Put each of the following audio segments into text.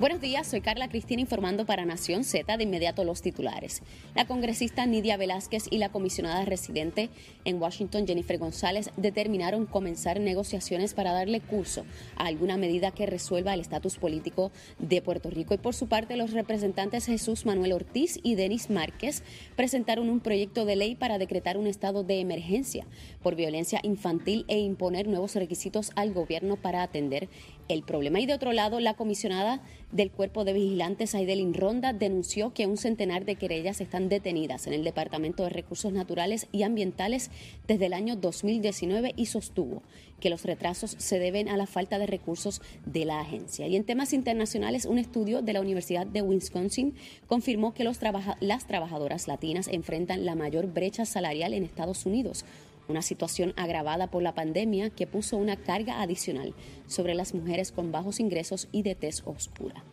Buenos días, soy Carla Cristina informando para Nación Z de inmediato los titulares. La congresista Nidia Velázquez y la comisionada residente en Washington, Jennifer González, determinaron comenzar negociaciones para darle curso a alguna medida que resuelva el estatus político de Puerto Rico. Y por su parte, los representantes Jesús Manuel Ortiz y Denis Márquez presentaron un proyecto de ley para decretar un estado de emergencia por violencia infantil e imponer nuevos requisitos al gobierno para atender el problema. Y de otro lado, la comisionada del Cuerpo de Vigilantes, Aidelin Ronda, denunció que un centenar de querellas están detenidas en el Departamento de Recursos Naturales y Ambientales desde el año 2019 y sostuvo que los retrasos se deben a la falta de recursos de la agencia. Y en temas internacionales, un estudio de la Universidad de Wisconsin confirmó que los las trabajadoras latinas enfrentan la mayor brecha salarial en Estados Unidos una situación agravada por la pandemia que puso una carga adicional sobre las mujeres con bajos ingresos y de tez oscura.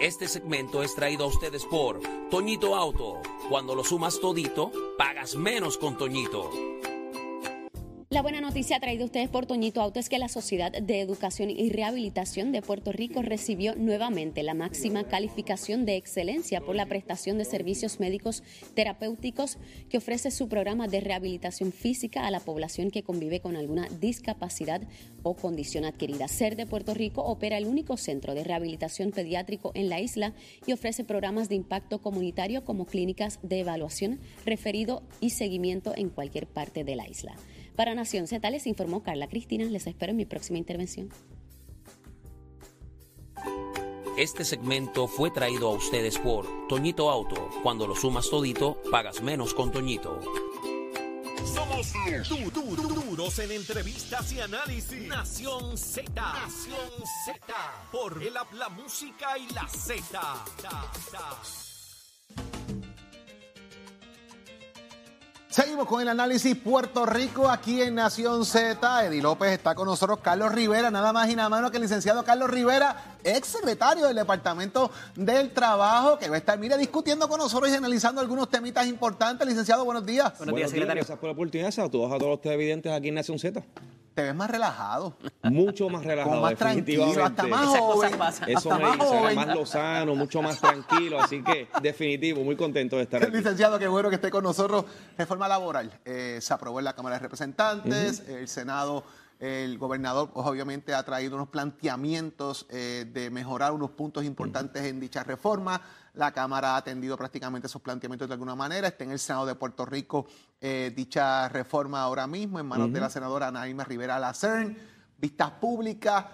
Este segmento es traído a ustedes por Toñito Auto. Cuando lo sumas todito, pagas menos con Toñito. La buena noticia traída a ustedes por Toñito Auto es que la Sociedad de Educación y Rehabilitación de Puerto Rico recibió nuevamente la máxima calificación de excelencia por la prestación de servicios médicos terapéuticos que ofrece su programa de rehabilitación física a la población que convive con alguna discapacidad o condición adquirida. SER de Puerto Rico opera el único centro de rehabilitación pediátrico en la isla y ofrece programas de impacto comunitario como clínicas de evaluación, referido y seguimiento en cualquier parte de la isla. Para Nación Z les informó Carla Cristina. Les espero en mi próxima intervención. Este segmento fue traído a ustedes por Toñito Auto. Cuando lo sumas todito, pagas menos con Toñito. Somos duros en entrevistas y análisis. Nación Z. Nación Z. Por el la música y la Z. Seguimos con el análisis Puerto Rico aquí en Nación Z. Eddie López está con nosotros, Carlos Rivera, nada más y nada menos que el licenciado Carlos Rivera, ex secretario del Departamento del Trabajo, que va a estar, mire, discutiendo con nosotros y analizando algunos temitas importantes. Licenciado, buenos días. Buenos, días, secretario. Gracias por la oportunidad. Saludos a todos los televidentes aquí en Nación Z te ves más relajado. Mucho más relajado. más tranquilo, hasta más joven. Eso me más dice, más lozano, mucho más tranquilo. Así que, definitivo, muy contento de estar aquí. Licenciado, qué bueno que esté con nosotros. Reforma laboral. Eh, se aprobó en la Cámara de Representantes, el Senado. El gobernador, pues, obviamente, ha traído unos planteamientos eh, de mejorar unos puntos importantes en dicha reforma. La Cámara ha atendido prácticamente esos planteamientos de alguna manera. Está en el Senado de Puerto Rico eh, dicha reforma ahora mismo en manos de la senadora Naima Rivera Lacern. Vistas públicas.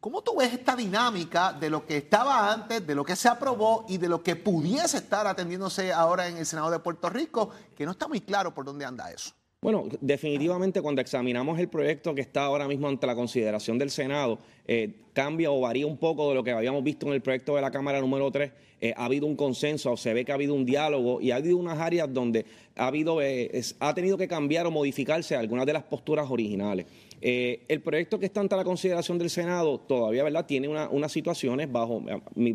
¿Cómo tú ves esta dinámica de lo que estaba antes, de lo que se aprobó y de lo que pudiese estar atendiéndose ahora en el Senado de Puerto Rico? Que no está muy claro por dónde anda eso. Bueno, definitivamente cuando examinamos el proyecto que está ahora mismo ante la consideración del Senado, eh, cambia o varía un poco de lo que habíamos visto en el proyecto de la Cámara número 3. Eh, ha habido un consenso, o se ve que ha habido un diálogo y ha habido unas áreas donde ha, habido, eh, ha tenido que cambiar o modificarse algunas de las posturas originales. el proyecto que está ante la consideración del Senado todavía ¿verdad? tiene unas situaciones, bajo mi,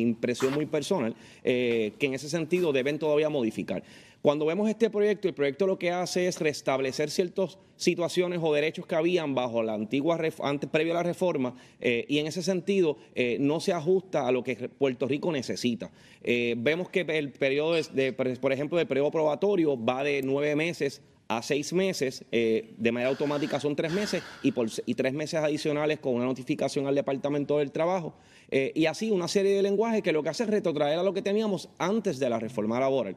impresión muy personal, que en ese sentido deben todavía modificar. Cuando vemos este proyecto, el proyecto lo que hace es restablecer ciertas situaciones o derechos que habían bajo la antigua, antes, previo a la reforma, eh, y en ese sentido eh, no se ajusta a lo que Puerto Rico necesita. Eh, vemos que el periodo, de, por ejemplo, el periodo probatorio va de nueve meses a seis meses, de manera automática son tres meses y tres meses adicionales con una notificación al Departamento del Trabajo. y así una serie de lenguajes que lo que hace es retrotraer a lo que teníamos antes de la reforma laboral.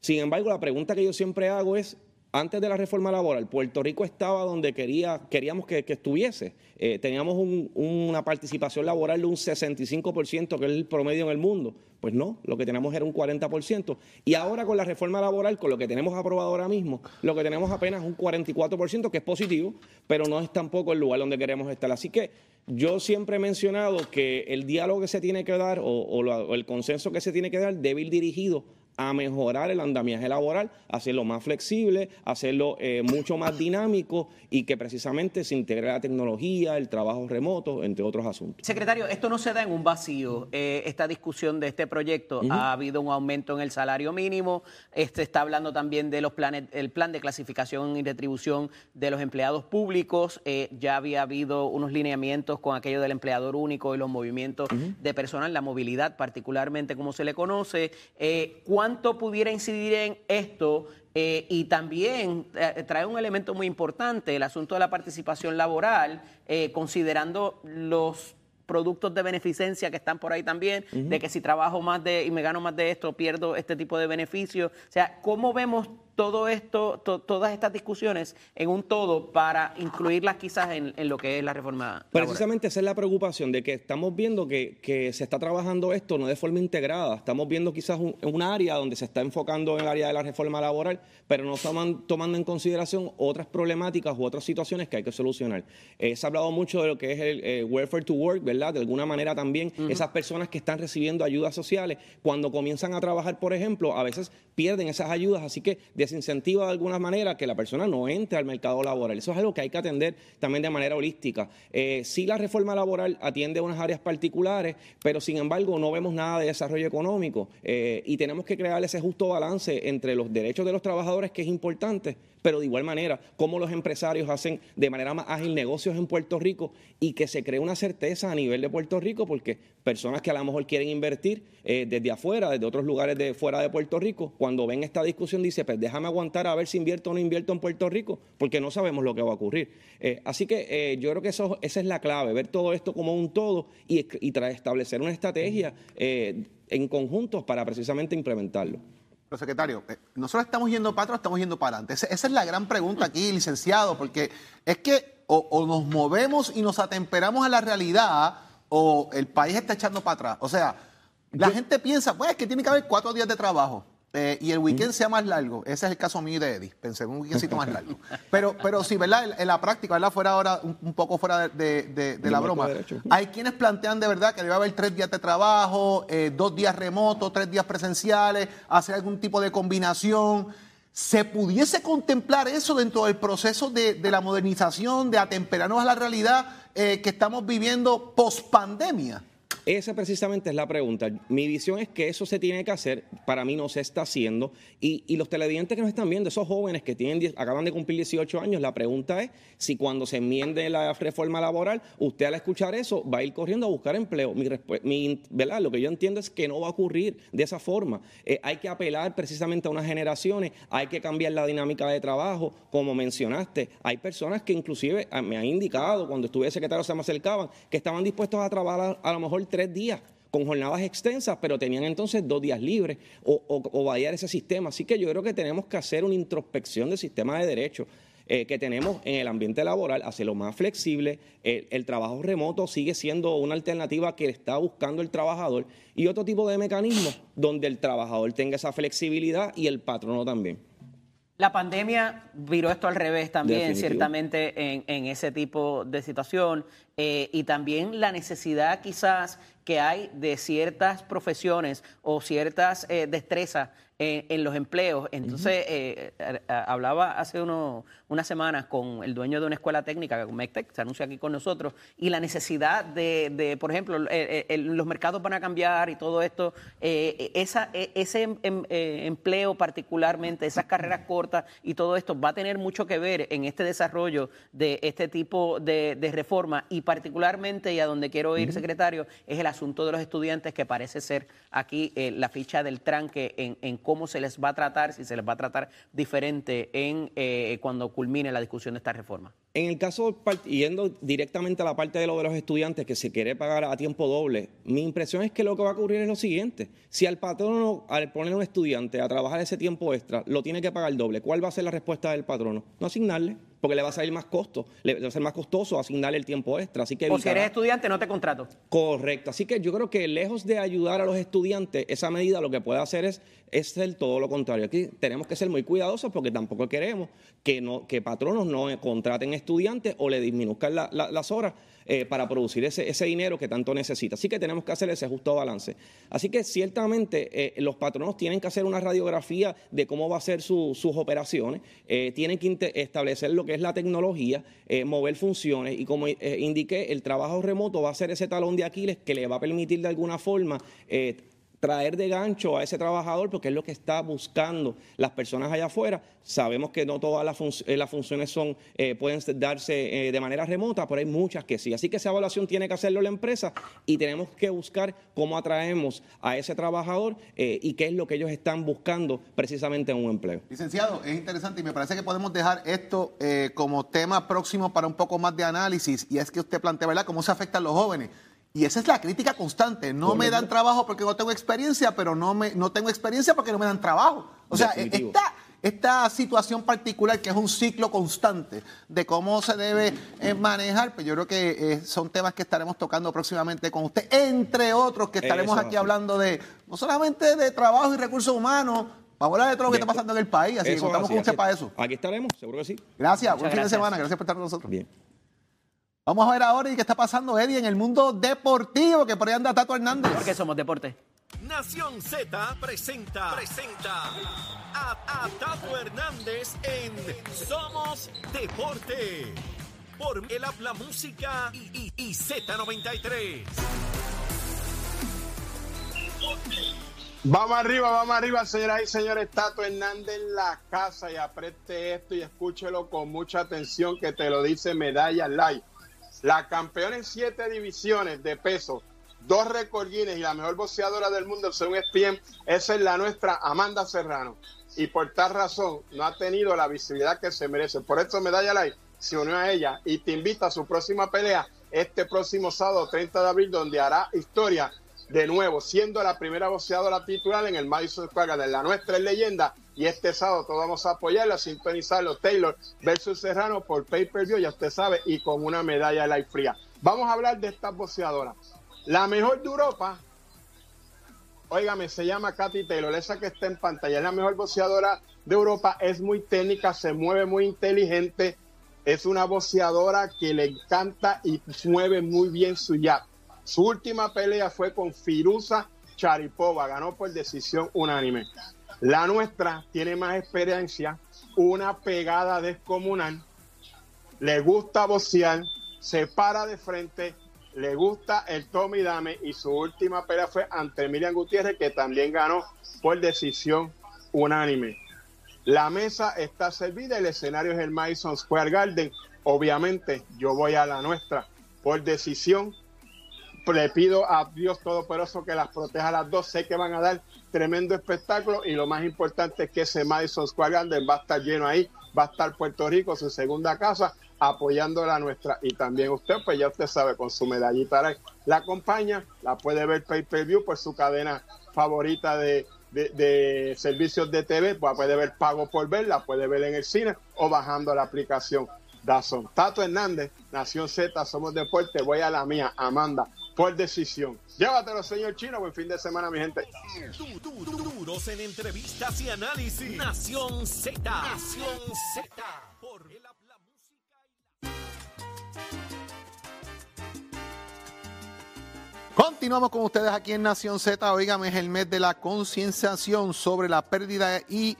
Sin embargo, la pregunta que yo siempre hago es, antes de la reforma laboral, Puerto Rico estaba donde quería, queríamos que, estuviese. Eh, teníamos una participación laboral de un 65%, que es el promedio en el mundo. Pues no, lo que tenemos era un 40%. Y ahora con la reforma laboral, con lo que tenemos aprobado ahora mismo, lo que tenemos apenas un 44%, que es positivo, pero no es tampoco el lugar donde queremos estar. Así que yo siempre he mencionado que el diálogo que se tiene que dar o, o el consenso que se tiene que dar debe ir dirigido a mejorar el andamiaje laboral, hacerlo más flexible, hacerlo eh, mucho más dinámico y que precisamente se integre la tecnología, el trabajo remoto, entre otros asuntos. Secretario, esto no se da en un vacío. Eh, esta discusión de este proyecto ha habido un aumento en el salario mínimo. Este está hablando también de los planes, el plan de clasificación y retribución de los empleados públicos. Eh, ya había habido unos lineamientos con aquello del empleador único y los movimientos de personal, la movilidad particularmente como se le conoce. ¿Cuánto pudiera incidir en esto? Eh, y también eh, trae un elemento muy importante, el asunto de la participación laboral, eh, considerando los productos de beneficencia que están por ahí también, de que si trabajo más de y me gano más de esto, pierdo este tipo de beneficios. O sea, ¿cómo vemos todo esto, todas estas discusiones en un todo para incluirlas quizás en, lo que es la reforma. Precisamente esa es la preocupación de que estamos viendo que, se está trabajando esto no de forma integrada. Estamos viendo quizás un, área donde se está enfocando en el área de la reforma laboral, pero no estamos tomando en consideración otras problemáticas u otras situaciones que hay que solucionar. Eh, se ha hablado mucho de lo que es el eh, welfare to work, ¿verdad? De alguna manera también esas personas que están recibiendo ayudas sociales, cuando comienzan a trabajar, por ejemplo, a veces pierden esas ayudas, así que incentiva de alguna manera que la persona no entre al mercado laboral. Eso es algo que hay que atender también de manera holística. Eh, sí, la reforma laboral atiende unas áreas particulares, pero sin embargo no vemos nada de desarrollo económico eh, y tenemos que crear ese justo balance entre los derechos de los trabajadores, que es importante, pero de igual manera, cómo los empresarios hacen de manera más ágil negocios en Puerto Rico y que se cree una certeza a nivel de Puerto Rico, porque personas que a lo mejor quieren invertir eh, desde afuera, desde otros lugares de fuera de Puerto Rico, cuando ven esta discusión dice, pues déjame aguantar a ver si invierto o no invierto en Puerto Rico, porque no sabemos lo que va a ocurrir. Eh, así que eh, yo creo que eso, esa es la clave, ver todo esto como un todo y, y establecer una estrategia en conjuntos para precisamente implementarlo. Pero secretario, eh, nosotros estamos yendo para atrás, estamos yendo para adelante. Esa, es la gran pregunta aquí, licenciado, porque es que o, nos movemos y nos atemperamos a la realidad o el país está echando para atrás. O sea, la gente piensa, pues, que tiene que haber cuatro días de trabajo. Eh, y el weekend sea más largo. Ese es el caso mío de Eddie. Pensé en un weekendcito más largo. Pero, pero sí, ¿verdad? En, la práctica, ¿verdad? Fuera ahora, un, poco fuera de, la broma. Hay quienes plantean de verdad que debe haber tres días de trabajo, eh, dos días remotos, tres días presenciales, hacer algún tipo de combinación. ¿Se pudiese contemplar eso dentro del proceso de, la modernización, de atemperarnos a la realidad eh, que estamos viviendo post pandemia? Esa precisamente es la pregunta. Mi visión es que eso se tiene que hacer, para mí no se está haciendo. Y, los televidentes que nos están viendo, esos jóvenes que tienen, acaban de cumplir 18 años, la pregunta es si cuando se enmiende la reforma laboral, usted al escuchar eso va a ir corriendo a buscar empleo. Mi, ¿verdad? Lo que yo entiendo es que no va a ocurrir de esa forma. Eh, hay que apelar precisamente a unas generaciones, hay que cambiar la dinámica de trabajo, como mencionaste. Hay personas que inclusive ah, me han indicado, cuando estuve secretario se me acercaban, que estaban dispuestos a trabajar a lo mejor tres días con jornadas extensas, pero tenían entonces dos días libres o, o, variar ese sistema. Así que yo creo que tenemos que hacer una introspección del sistema de derechos. Eh, que tenemos en el ambiente laboral, hacerlo más flexible. El, trabajo remoto sigue siendo una alternativa que está buscando el trabajador y otro tipo de mecanismos donde el trabajador tenga esa flexibilidad y el patrono también. La pandemia viró esto al revés también, ciertamente, en, en, ese tipo de situación. Eh, y también la necesidad quizás que hay de ciertas profesiones o ciertas eh, destrezas en, los empleos. Entonces, eh, hablaba hace uno, unas semanas con el dueño de una escuela técnica, MECTEC, se anuncia aquí con nosotros, y la necesidad de, por ejemplo, los mercados van a cambiar y todo esto, esa, e, ese em, em, empleo particularmente, esas carreras cortas y todo esto va a tener mucho que ver en este desarrollo de este tipo de, de reforma. Y particularmente, y a donde quiero ir, secretario, es el asunto de los estudiantes, que parece ser aquí eh, la ficha del tranque en, en, cómo se les va a tratar, si se les va a tratar diferente en eh, cuando culmine la discusión de esta reforma. En el caso, yendo directamente a la parte de lo de los estudiantes que se quiere pagar a tiempo doble, mi impresión es que lo que va a ocurrir es lo siguiente. Si al patrono, al poner a un estudiante a trabajar ese tiempo extra, lo tiene que pagar doble, ¿cuál va a ser la respuesta del patrono? No asignarle porque le va a salir más costo, le va a ser más costoso asignarle el tiempo extra. Así que o si eres estudiante, no te contrato. Correcto. Así que yo creo que lejos de ayudar a los estudiantes, esa medida lo que puede hacer es es ser todo lo contrario. Aquí tenemos que ser muy cuidadosos porque tampoco queremos que, no, que patronos no contraten estudiantes o le disminuzcan las horas eh, para producir ese, ese, dinero que tanto necesita. Así que tenemos que hacer ese justo balance. Así que ciertamente eh, los patronos tienen que hacer una radiografía de cómo va a ser sus operaciones, eh, tienen que establecer lo que es la tecnología, mover funciones y como indiqué, el trabajo remoto va a ser ese talón de Aquiles que le va a permitir de alguna forma traer de gancho a ese trabajador porque es lo que está buscando las personas allá afuera. Sabemos que no todas las, eh, funciones son, eh, pueden darse eh, de manera remota, pero hay muchas que sí. Así que esa evaluación tiene que hacerlo la empresa y tenemos que buscar cómo atraemos a ese trabajador y qué es lo que ellos están buscando precisamente en un empleo. Licenciado, es interesante y me parece que podemos dejar esto como tema próximo para un poco más de análisis y es que usted plantea, ¿verdad?, cómo se afectan los jóvenes. Y esa es la crítica constante. No me dan trabajo porque no tengo experiencia, pero no, me, no tengo experiencia porque no me dan trabajo. O sea, esta, esta situación particular, que es un ciclo constante de cómo se debe eh, manejar, pues yo creo que eh, son temas que estaremos tocando próximamente con usted, entre otros que estaremos aquí hablando de, no solamente de trabajo y recursos humanos, Vamos a hablar de todo lo que está pasando en el país, así que contamos con usted para eso. Aquí estaremos, seguro que sí. Gracias, buen fin de semana, gracias por estar con nosotros. Bien. Vamos a ver ahora qué está pasando, Eddie, en el mundo deportivo, que por ahí anda Tato Hernández. Porque somos deporte. Nación Z presenta, presenta a, Tato Hernández en Somos Deporte. Por el habla música y, y Z93. Vamos arriba, vamos arriba, señoras y señores. Tato Hernández en la casa y apriete esto y escúchelo con mucha atención que te lo dice Medalla Live. La campeona en siete divisiones de peso, dos recordines y la mejor boxeadora del mundo según ESPN, esa es la nuestra Amanda Serrano. Y por tal razón no ha tenido la visibilidad que se merece. Por eso Medalla Live se unió a ella y te invita a su próxima pelea este próximo sábado 30 de abril donde hará historia de nuevo, siendo la primera boxeadora titular en el Madison Square Garden. La nuestra es leyenda y este sábado todos vamos a apoyarla, sintonizarlo Taylor versus Serrano por pay-per-view, ya usted sabe, y con una medalla de la fría. Vamos a hablar de estas boxeadoras. La mejor de Europa, óigame, se llama Katy Taylor, esa que está en pantalla, es la mejor boxeadora de Europa, es muy técnica, se mueve muy inteligente, es una boxeadora que le encanta y mueve muy bien su jab. Su última pelea fue con Firuza Charipova, ganó por decisión unánime. La nuestra tiene más experiencia, una pegada descomunal, le gusta boxear, se para de frente, le gusta el Tommy Dame y su última pelea fue ante Miriam Gutiérrez, que también ganó por decisión unánime. La mesa está servida, el escenario es el Madison Square Garden. Obviamente, yo voy a la nuestra por decisión le pido a Dios Todopoderoso que las proteja a las dos. Sé que van a dar tremendo espectáculo y lo más importante es que ese Madison Square Garden va a estar lleno ahí. Va a estar Puerto Rico, su segunda casa, apoyando la nuestra. Y también usted, pues ya usted sabe, con su medallita la acompaña, la puede ver pay per view por su cadena favorita de, de, servicios de TV, puede ver pago por ver, la puede ver en el cine o bajando la aplicación Dazón. Tato Hernández, Nación Z, somos deporte, voy a la mía, Amanda por decisión. Llévatelo, señor Chino. Buen fin de semana, mi gente. Duros en entrevistas y análisis. Nación Z. Nación Z. Por habla música Continuamos con ustedes aquí en Nación Z. Oígame, es el mes de la concienciación sobre la pérdida y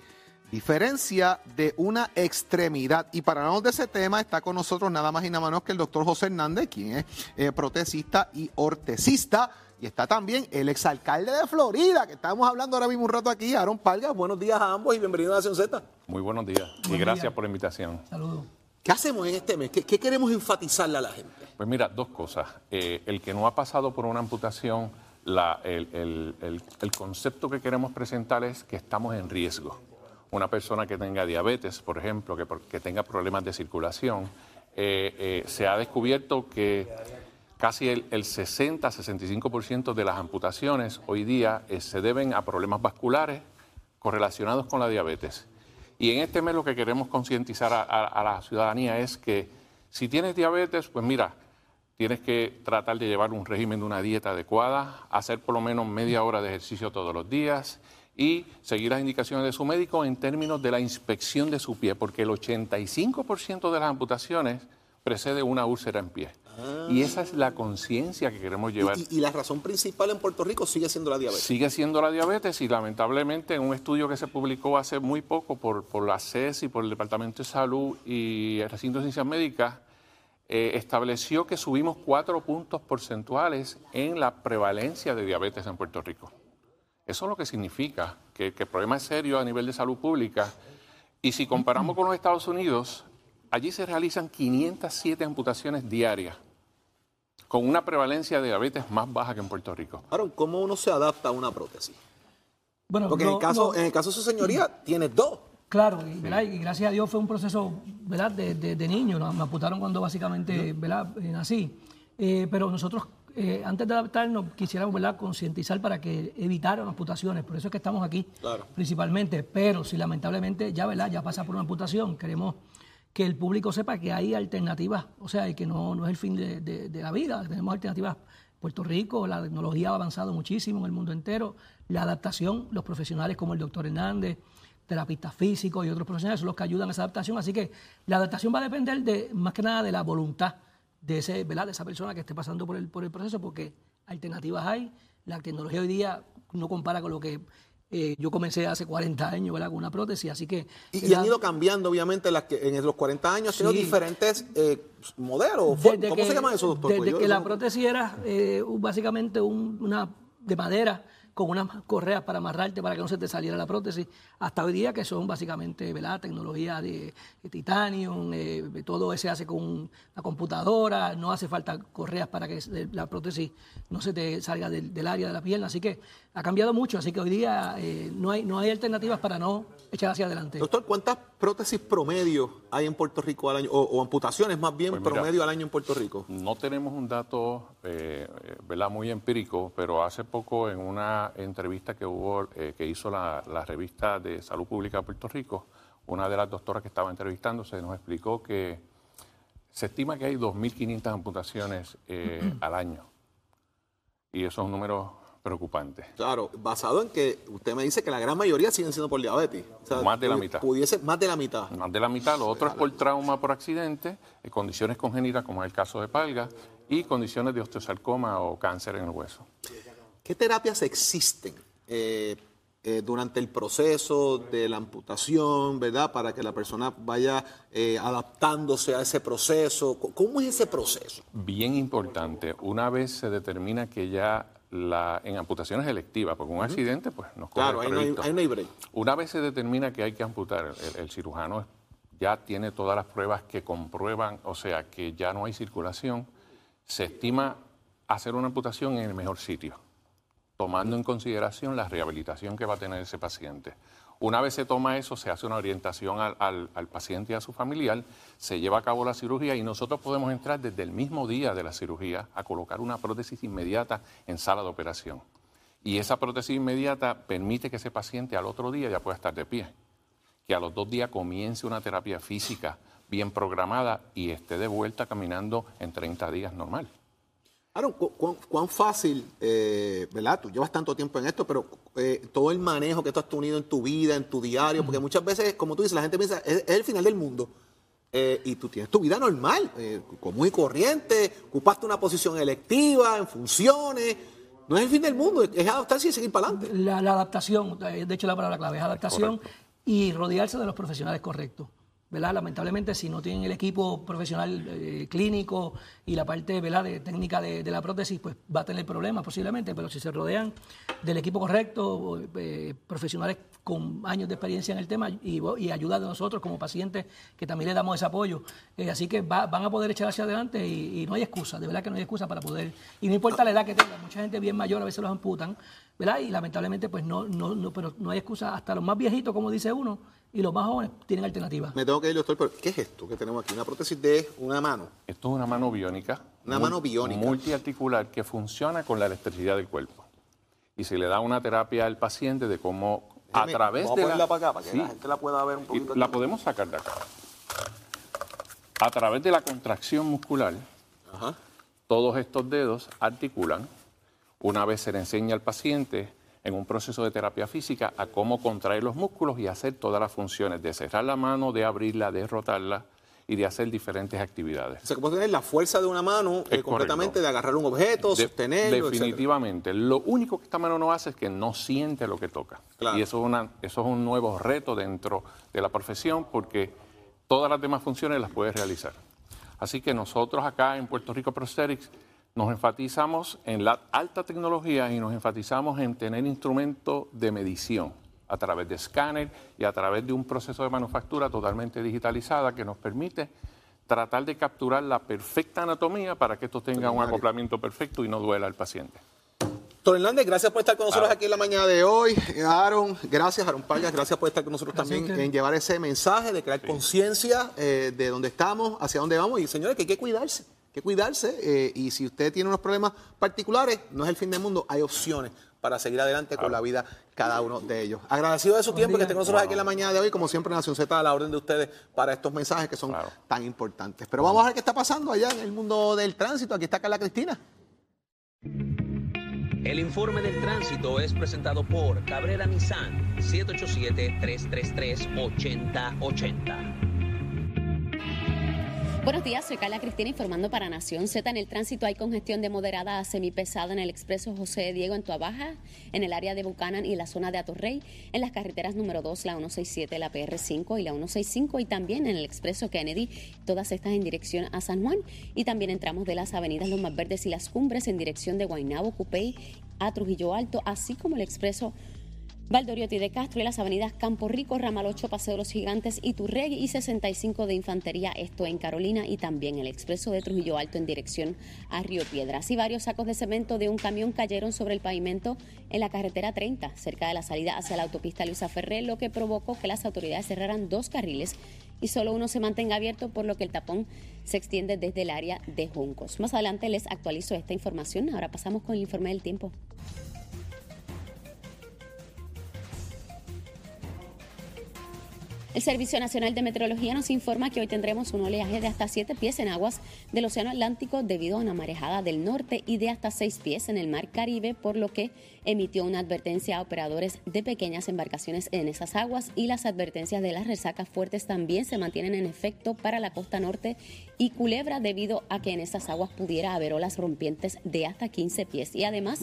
diferencia de una extremidad. Y para hablarnos de ese tema está con nosotros nada más y nada menos que el doctor José Hernández, quien es eh, protecista y ortesista. Y está también el exalcalde de Florida, que estamos hablando ahora mismo un rato aquí, Aaron Palga. Buenos días a ambos y bienvenidos a Nación Z. Muy buenos días y gracias por la invitación. Saludos. ¿Qué hacemos en este mes? ¿Qué, queremos enfatizarle a la gente? Pues mira, dos cosas. Eh, el que no ha pasado por una amputación, el, el concepto que queremos presentar es que estamos en riesgo una persona que tenga diabetes, por ejemplo, que, tenga problemas de circulación, eh, eh, se ha descubierto que casi el, 60-65% de las amputaciones hoy día eh, se deben a problemas vasculares correlacionados con la diabetes. Y en este mes lo que queremos concientizar a, la ciudadanía es que si tienes diabetes, pues mira, tienes que tratar de llevar un régimen de una dieta adecuada, hacer por lo menos media hora de ejercicio todos los días y seguir las indicaciones de su médico en términos de la inspección de su pie, porque el 85% de las amputaciones precede una úlcera en pie. Y esa es la conciencia que queremos llevar. Y, la razón principal en Puerto Rico sigue siendo la diabetes. Sigue siendo la diabetes y lamentablemente en un estudio que se publicó hace muy poco por, por la CES y por el Departamento de Salud y el Recinto de Ciencias Médicas, eh, estableció que subimos cuatro puntos porcentuales en la prevalencia de diabetes en Puerto Rico. Eso es lo que significa que, el problema es serio a nivel de salud pública. Y si comparamos con los Estados Unidos, allí se realizan 507 amputaciones diarias, con una prevalencia de diabetes más baja que en Puerto Rico. Aaron, ¿cómo uno se adapta a una prótesis? Bueno, Porque en, el caso, en el caso de su señoría, tiene dos. Claro, y, gracias a Dios fue un proceso ¿verdad? De, de, niño, me amputaron cuando básicamente ¿verdad? Eh, nací. Eh, pero nosotros eh, antes de adaptarnos, quisiéramos ¿verdad? concientizar para que evitaran amputaciones. Por eso es que estamos aquí, principalmente. Pero si lamentablemente ya, ¿verdad? ya pasa por una amputación, queremos que el público sepa que hay alternativas, o sea, y que no, no es el fin de, la vida. Tenemos alternativas. Puerto Rico, la tecnología ha avanzado muchísimo en el mundo entero. La adaptación, los profesionales como el doctor Hernández, terapistas físicos y otros profesionales son los que ayudan a esa adaptación. Así que la adaptación va a depender de más que nada de la voluntad de, ese, ¿verdad? de esa persona que esté pasando por el, por el proceso, porque alternativas hay. La tecnología hoy día no compara con lo que eh, yo comencé hace 40 años ¿verdad? con una prótesis, así que... Y, han ido cambiando, obviamente, las que en los 40 años han diferentes eh, modelos. ¿Cómo se llama eso, doctor? Desde que la prótesis era eh, básicamente una de madera con unas correas para amarrarte para que no se te saliera la prótesis, hasta hoy día que son básicamente ¿verdad? tecnología de, titanio, eh, todo se hace con una computadora, no hace falta correas para que la prótesis no se te salga del, área de la pierna, así que ha cambiado mucho, así que hoy día eh, no, hay, no hay alternativas para no echar hacia adelante. Doctor, ¿cuántas prótesis promedio hay en Puerto Rico al año, o, amputaciones más bien pues promedio al año en Puerto Rico? No tenemos un dato eh, ¿verdad? muy empírico, pero hace poco en una entrevista que hubo, eh, que hizo la, revista de Salud Pública de Puerto Rico, una de las doctoras que estaba entrevistándose nos explicó que se estima que hay 2.500 amputaciones eh, al año. Y eso es un número preocupante. Claro, basado en que usted me dice que la gran mayoría siguen siendo por diabetes. más de la mitad. Pudiese, más de la mitad. Más de la mitad. Lo otro es por trauma por accidente, eh, condiciones congénitas como es el caso de Palga, y condiciones de osteosarcoma o cáncer en el hueso. ¿Qué terapias existen eh, eh, durante el proceso de la amputación, verdad? Para que la persona vaya eh, adaptándose a ese proceso. ¿Cómo es ese proceso? Bien importante. Una vez se determina que ya la, en amputaciones electivas, porque un accidente pues nos Claro, ahí no, hay, break. Una vez se determina que hay que amputar, el cirujano ya tiene todas las pruebas que comprueban, o sea, que ya no hay circulación, se estima hacer una amputación en el mejor sitio tomando en consideración la rehabilitación que va a tener ese paciente. Una vez se toma eso, se hace una orientación al, paciente y a su familiar, se lleva a cabo la cirugía y nosotros podemos entrar desde el mismo día de la cirugía a colocar una prótesis inmediata en sala de operación. Y esa prótesis inmediata permite que ese paciente al otro día ya pueda estar de pie, que a los dos días comience una terapia física bien programada y esté de vuelta caminando en 30 días normal. Aaron, ¿cuán, fácil, eh, ¿verdad? Tú llevas tanto tiempo en esto, pero eh, todo el manejo que tú has tenido en tu vida, en tu diario, porque muchas veces, como tú dices, la gente piensa, es, el final del mundo. Eh, y tú tienes tu vida normal, común y corriente, ocupaste una posición electiva, en funciones. No es el fin del mundo, es adaptarse y seguir para adelante. La, adaptación, de hecho la palabra clave es adaptación y rodearse de los profesionales correctos. Lamentablemente, si no tienen el equipo profesional eh, clínico y la parte ¿verdad? de técnica de, la prótesis, pues va a tener problemas posiblemente, pero si se rodean del equipo correcto, eh, profesionales con años de experiencia en el tema y, y, ayuda de nosotros como pacientes, que también le damos ese apoyo. Eh, así que van a poder echar hacia adelante y, no hay excusa, de verdad que no hay excusa para poder, y no importa la edad que tenga, mucha gente bien mayor a veces los amputan, ¿verdad? Y lamentablemente pues no, no, no, pero no hay excusa, hasta los más viejitos, como dice uno, y los más jóvenes tienen alternativas. Me tengo que ir, doctor, pero ¿qué es esto que tenemos aquí? Una prótesis de una mano. Esto es una mano biónica. Una mano biónica. Multiarticular que funciona con la electricidad del cuerpo. Y se le da una terapia al paciente de cómo a través de la... para acá para que la gente la pueda ver un poquito. La podemos sacar de acá. A través de la contracción muscular, todos estos dedos articulan. Una vez se le enseña al paciente en un proceso de terapia física a cómo contraer los músculos y hacer todas las funciones de cerrar la mano, de abrirla, de rotarla y de hacer diferentes actividades. O sea, que puede tener la fuerza de una mano eh, completamente de agarrar un objeto, sostenerlo, Definitivamente. Lo único que esta mano no hace es que no siente lo que toca. Y eso es, una, eso es un nuevo reto dentro de la profesión porque todas las demás funciones las puede realizar. Así que nosotros acá en Puerto Rico Prosthetics nos enfatizamos en la alta tecnología y nos enfatizamos en tener instrumentos de medición a través de escáner y a través de un proceso de manufactura totalmente digitalizada que nos permite tratar de capturar la perfecta anatomía para que esto tenga un acoplamiento perfecto y no duela al paciente. Doctor Hernández, gracias por estar con nosotros aquí en la mañana de hoy. Aaron, gracias, Aaron Payas, gracias por estar con nosotros también en llevar ese mensaje de crear conciencia eh, de dónde estamos, hacia dónde vamos. Y señores, que hay que cuidarse, que cuidarse. Eh, y si usted tiene unos problemas particulares, no es el fin del mundo, hay opciones para seguir adelante con la vida cada uno de ellos. Agradecido de su tiempo que estén con nosotros aquí en la mañana de hoy, como siempre Nación Z a la orden de ustedes para estos mensajes que son tan importantes. Pero vamos a ver qué está pasando allá en el mundo del tránsito. Aquí está Carla Cristina. El informe del tránsito es presentado por Cabrera Nissan 787-333-8080. Buenos días, soy Carla Cristina informando para Nación Z. En el tránsito hay congestión de moderada a semipesada en el expreso José Diego en Tuabaja, en el área de Buchanan y la zona de Atorrey, en las carreteras número 2, la 167, la PR5 y la 165 y también en el expreso Kennedy, todas estas en dirección a San Juan y también entramos de las avenidas Los Más Verdes y Las Cumbres en dirección de Guaynabo, Cupey a Trujillo Alto, así como el expreso Valdoriotti de Castro y las avenidas Campo Rico, Ramal 8, Paseo de los Gigantes, Iturregui y 65 de Infantería, esto en Carolina y también el expreso de Trujillo Alto en dirección a Río Piedras. Y varios sacos de cemento de un camión cayeron sobre el pavimento en la carretera 30, cerca de la salida hacia la autopista Luisa Ferré, lo que provocó que las autoridades cerraran dos carriles y solo uno se mantenga abierto, por lo que el tapón se extiende desde el área de Juncos. Más adelante les actualizo esta información. Ahora pasamos con el informe del tiempo. El Servicio Nacional de Meteorología nos informa que hoy tendremos un oleaje de hasta 7 pies en aguas del Océano Atlántico debido a una marejada del norte y de hasta 6 pies en el Mar Caribe, por lo que emitió una advertencia a operadores de pequeñas embarcaciones en esas aguas y las advertencias de las resacas fuertes también se mantienen en efecto para la costa norte y Culebra debido a que en esas aguas pudiera haber olas rompientes de hasta 15 pies. Y además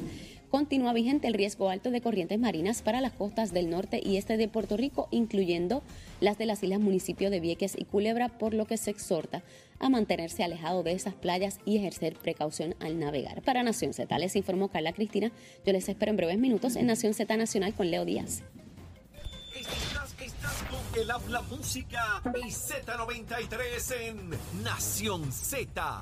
continúa vigente el riesgo alto de corrientes marinas para las costas del norte y este de Puerto Rico, incluyendo las de las islas municipios de Vieques y Culebra, por lo que se exhorta a mantenerse alejado de esas playas y ejercer precaución al navegar. Para Nación Z les informó Carla Cristina. Yo les espero en breves minutos en Nación Z Nacional con Leo Díaz. el habla música y Z93 en Nación Z.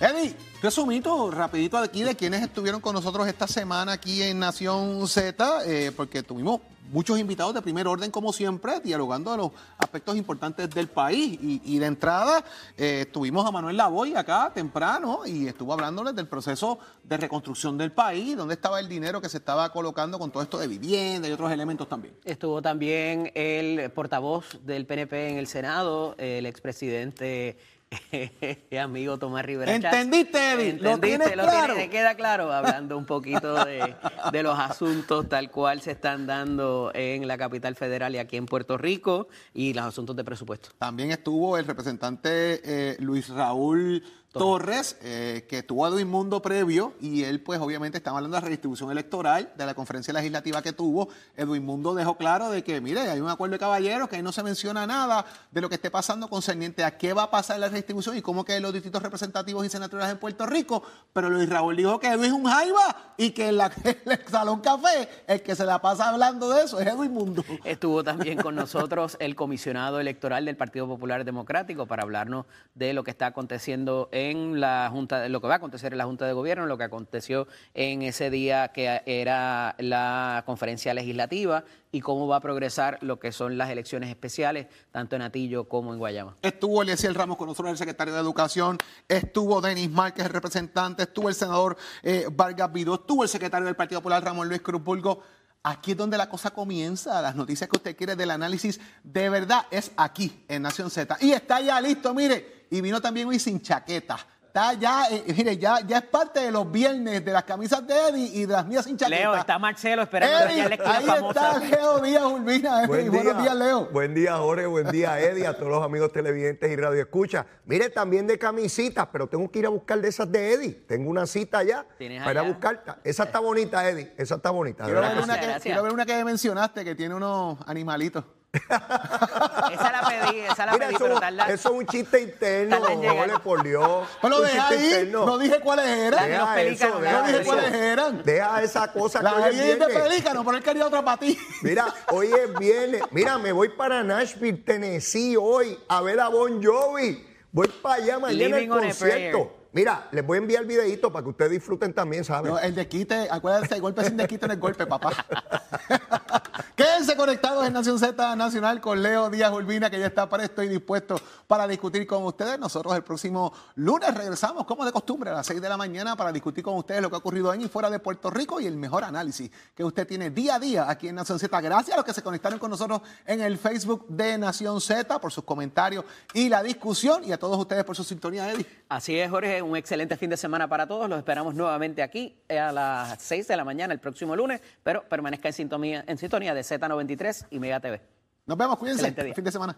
Eddie, resumito rapidito aquí de quienes estuvieron con nosotros esta semana aquí en Nación Z, eh, porque tuvimos muchos invitados de primer orden, como siempre, dialogando de los aspectos importantes del país. Y, de entrada, eh, tuvimos a Manuel Lavoy acá temprano y estuvo hablándoles del proceso de reconstrucción del país, dónde estaba el dinero que se estaba colocando con todo esto de vivienda y otros elementos también. Estuvo también el portavoz del PNP en el Senado, el expresidente amigo Tomás Rivera. ¿Entendiste, Eddie? ¿Lo tienes claro? queda claro, hablando un poquito de, los asuntos tal cual se están dando en la capital federal y aquí en Puerto Rico y los asuntos de presupuesto. También estuvo el representante eh, Luis Raúl Torres, eh, que tuvo a Mundo previo, y él, pues, obviamente, estaba hablando de la redistribución electoral, de la conferencia legislativa que tuvo. Edwin Mundo dejó claro de que, mire, hay un acuerdo de caballeros, que ahí no se menciona nada de lo que esté pasando concerniente a qué va a pasar en la redistribución y cómo que los distintos representativos y senadores en Puerto Rico. Pero Luis Raúl dijo que Edwin es un jaiba y que en, la, el Salón Café, el que se la pasa hablando de eso es Edwin Mundo. Estuvo también con nosotros el comisionado electoral del Partido Popular Democrático para hablarnos de lo que está aconteciendo en en la Junta, lo que va a acontecer en la Junta de Gobierno, lo que aconteció en ese día que era la conferencia legislativa y cómo va a progresar lo que son las elecciones especiales, tanto en Atillo como en Guayama. Estuvo Eliezer Ramos con nosotros, el secretario de Educación, estuvo Denis Márquez, el representante, estuvo el senador eh, Vargas Vidó, estuvo el secretario del Partido Popular, Ramón Luis Cruzburgo. Aquí es donde la cosa comienza. Las noticias que usted quiere del análisis de verdad es aquí, en Nación Z. Y está ya listo, mire. Y vino también hoy sin chaqueta. está ya, eh, mire, ya, ya es parte de los viernes de las camisas de Eddie y de las mías sin chaqueta. Leo, está Marcelo esperando Eddie, la esquina ahí famosa. está Leo Díaz Urbina. Eddie. Buenos días, Leo. Buen día, Jorge. Buen día, Eddie, a todos los amigos televidentes y radio escucha. Mire, también de camisitas, pero tengo que ir a buscar de esas de Eddie. Tengo una cita allá ¿Tienes para ir a allá? buscar. Esa está bonita, Eddie. Esa está bonita. ver, que una que, quiero ver una que mencionaste que tiene unos animalitos. Esa la pedí, esa la Mira, pedí, eso, pero tarda. eso es un chiste interno. Jorge, por Dios. Pues dejé chiste ahí, interno. no dije cuáles eran. de los Deja pelícanos, eso, deja No dije eso. cuáles eran. Deja esa cosa La que hoy de es pelícano, pero él quería otra para ti. Mira, hoy es viernes. Mira, me voy para Nashville, Tennessee hoy a ver a Bon Jovi. Voy para allá mañana al concierto. Mira, les voy a enviar videito para que ustedes disfruten también, ¿saben? No, el desquite, acuérdense, el golpe sin desquite en el golpe, papá. Quédense conectados en Nación Z Nacional con Leo Díaz Urbina, que ya está presto y dispuesto para discutir con ustedes. Nosotros el próximo lunes regresamos, como de costumbre, a las 6 de la mañana para discutir con ustedes lo que ha ocurrido en y fuera de Puerto Rico y el mejor análisis que usted tiene día a día aquí en Nación Z. Gracias a los que se conectaron con nosotros en el Facebook de Nación Z por sus comentarios y la discusión y a todos ustedes por su sintonía, Eddie. Así es, Jorge, un excelente fin de semana para todos. Los esperamos nuevamente aquí a las 6 de la mañana el próximo lunes, pero permanezca en sintonía, en sintonía de Z93 y Mega TV. Nos vemos, cuídense. Fin de semana.